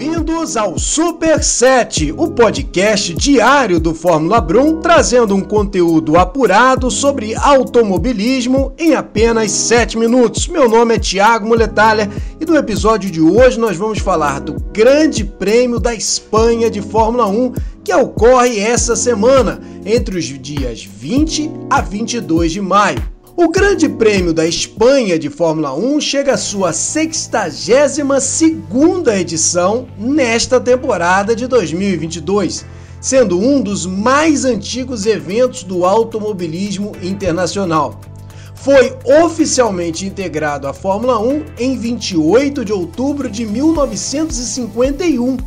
Bem-vindos ao Super 7, o podcast diário do Fórmula Brum, trazendo um conteúdo apurado sobre automobilismo em apenas 7 minutos. Meu nome é Thiago Muletalha e no episódio de hoje nós vamos falar do Grande Prêmio da Espanha de Fórmula 1 que ocorre essa semana, entre os dias 20 a 22 de maio. O Grande Prêmio da Espanha de Fórmula 1 chega à sua 62ª edição nesta temporada de 2022, sendo um dos mais antigos eventos do automobilismo internacional. Foi oficialmente integrado à Fórmula 1 em 28 de outubro de 1951.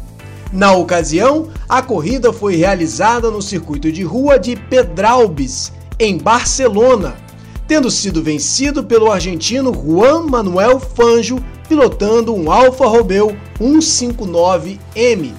Na ocasião, a corrida foi realizada no circuito de rua de Pedralbes, em Barcelona, tendo sido vencido pelo argentino Juan Manuel Fangio, pilotando um Alfa Romeo 159M.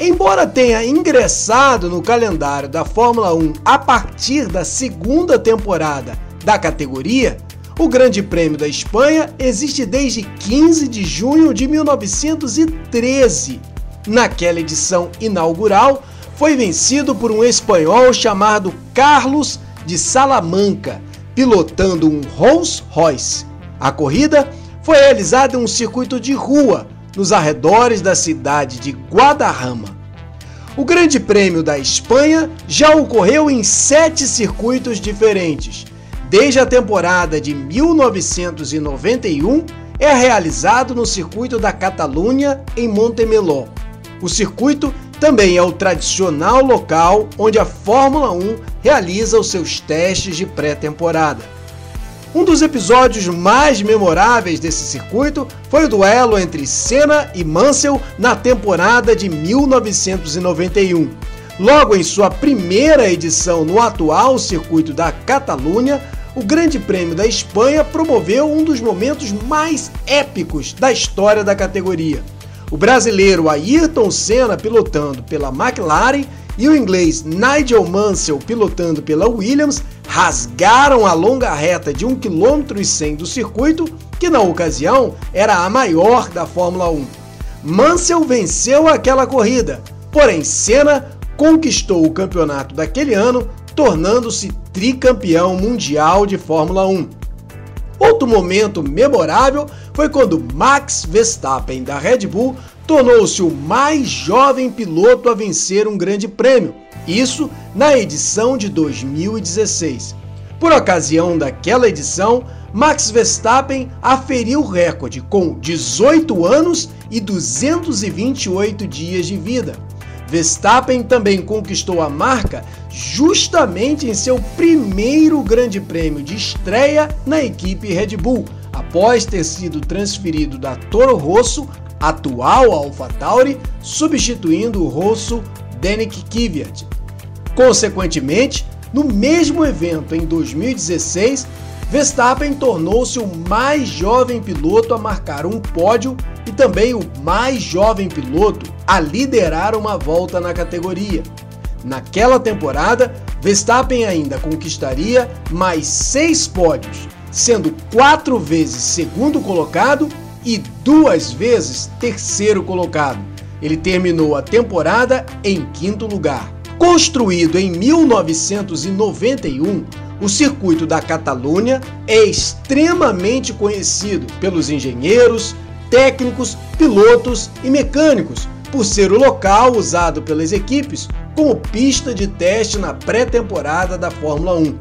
Embora tenha ingressado no calendário da Fórmula 1 a partir da segunda temporada da categoria, o Grande Prêmio da Espanha existe desde 15 de junho de 1913. Naquela edição inaugural, foi vencido por um espanhol chamado Carlos de Salamanca, pilotando um Rolls Royce. A corrida foi realizada em um circuito de rua nos arredores da cidade de Guadarrama. O Grande Prêmio da Espanha já ocorreu em sete circuitos diferentes. Desde a temporada de 1991, é realizado no circuito da Catalunha, em Montemeló. O circuito também é o tradicional local onde a Fórmula 1 realiza os seus testes de pré-temporada. Um dos episódios mais memoráveis desse circuito foi o duelo entre Senna e Mansell na temporada de 1991. Logo em sua primeira edição no atual circuito da Catalunha, o Grande Prêmio da Espanha promoveu um dos momentos mais épicos da história da categoria. O brasileiro Ayrton Senna pilotando pela McLaren e o inglês Nigel Mansell pilotando pela Williams rasgaram a longa reta de 1 km 100 do circuito, que na ocasião era a maior da Fórmula 1. Mansell venceu aquela corrida, porém Senna conquistou o campeonato daquele ano, tornando-se tricampeão mundial de Fórmula 1. Outro momento memorável foi quando Max Verstappen da Red Bull tornou-se o mais jovem piloto a vencer um grande prêmio, isso na edição de 2016. Por ocasião daquela edição, Max Verstappen aferiu o recorde com 18 anos e 228 dias de vida. Verstappen também conquistou a marca justamente em seu primeiro Grande Prêmio de estreia na equipe Red Bull, após ter sido transferido da Toro Rosso, atual AlphaTauri, substituindo o Rosso Danik Kvyat. Consequentemente, no mesmo evento em 2016, Verstappen tornou-se o mais jovem piloto a marcar um pódio e também o mais jovem piloto a liderar uma volta na categoria. Naquela temporada, Verstappen ainda conquistaria mais seis pódios, sendo quatro vezes segundo colocado e duas vezes terceiro colocado. Ele terminou a temporada em quinto lugar. Construído em 1991, o circuito da Catalunha é extremamente conhecido pelos engenheiros, técnicos, pilotos e mecânicos, por ser o local usado pelas equipes como pista de teste na pré-temporada da Fórmula 1.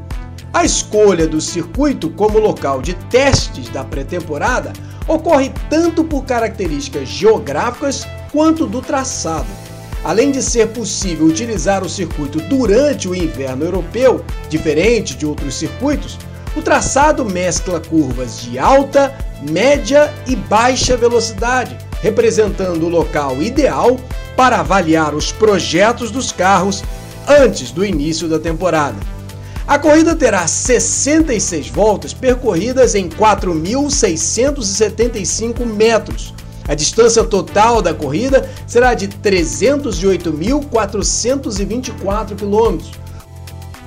A escolha do circuito como local de testes da pré-temporada ocorre tanto por características geográficas quanto do traçado. Além de ser possível utilizar o circuito durante o inverno europeu, diferente de outros circuitos, o traçado mescla curvas de alta, média e baixa velocidade, representando o local ideal para avaliar os projetos dos carros antes do início da temporada. A corrida terá 66 voltas percorridas em 4.675 metros, a distância total da corrida será de 308.424 km.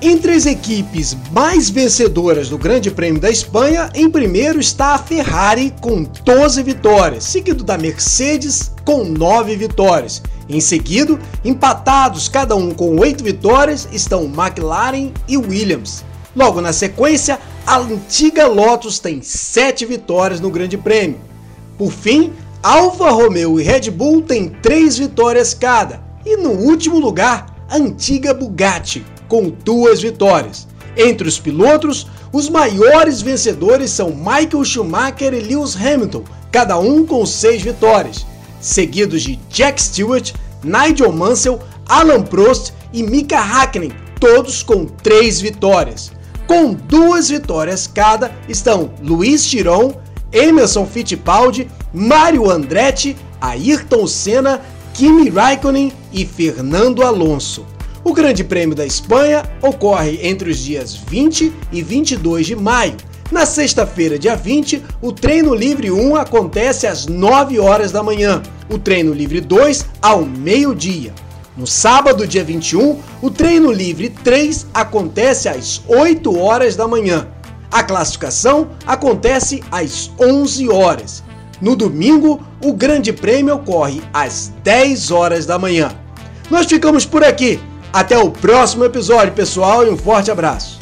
Entre as equipes mais vencedoras do Grande Prêmio da Espanha, em primeiro está a Ferrari com 12 vitórias, seguido da Mercedes com 9 vitórias. Em seguida, empatados cada um com 8 vitórias, estão McLaren e Williams. Logo na sequência, a antiga Lotus tem 7 vitórias no Grande Prêmio. Por fim, Alfa Romeo e Red Bull têm 3 vitórias cada. E no último lugar, a antiga Bugatti com duas vitórias. Entre os pilotos, os maiores vencedores são Michael Schumacher e Lewis Hamilton, cada um com seis vitórias, seguidos de Jack Stewart, Nigel Mansell, Alan Prost e Mika Hakkinen, todos com três vitórias. Com duas vitórias cada estão Luiz Chiron, Emerson Fittipaldi, Mario Andretti, Ayrton Senna, Kimi Raikkonen e Fernando Alonso. O Grande Prêmio da Espanha ocorre entre os dias 20 e 22 de maio. Na sexta-feira, dia 20, o treino livre 1 acontece às 9 horas da manhã, o treino livre 2 ao meio-dia. No sábado, dia 21, o treino livre 3 acontece às 8 horas da manhã. A classificação acontece às 11 horas. No domingo, o Grande Prêmio ocorre às 10 horas da manhã. Nós ficamos por aqui. Até o próximo episódio, pessoal, e um forte abraço.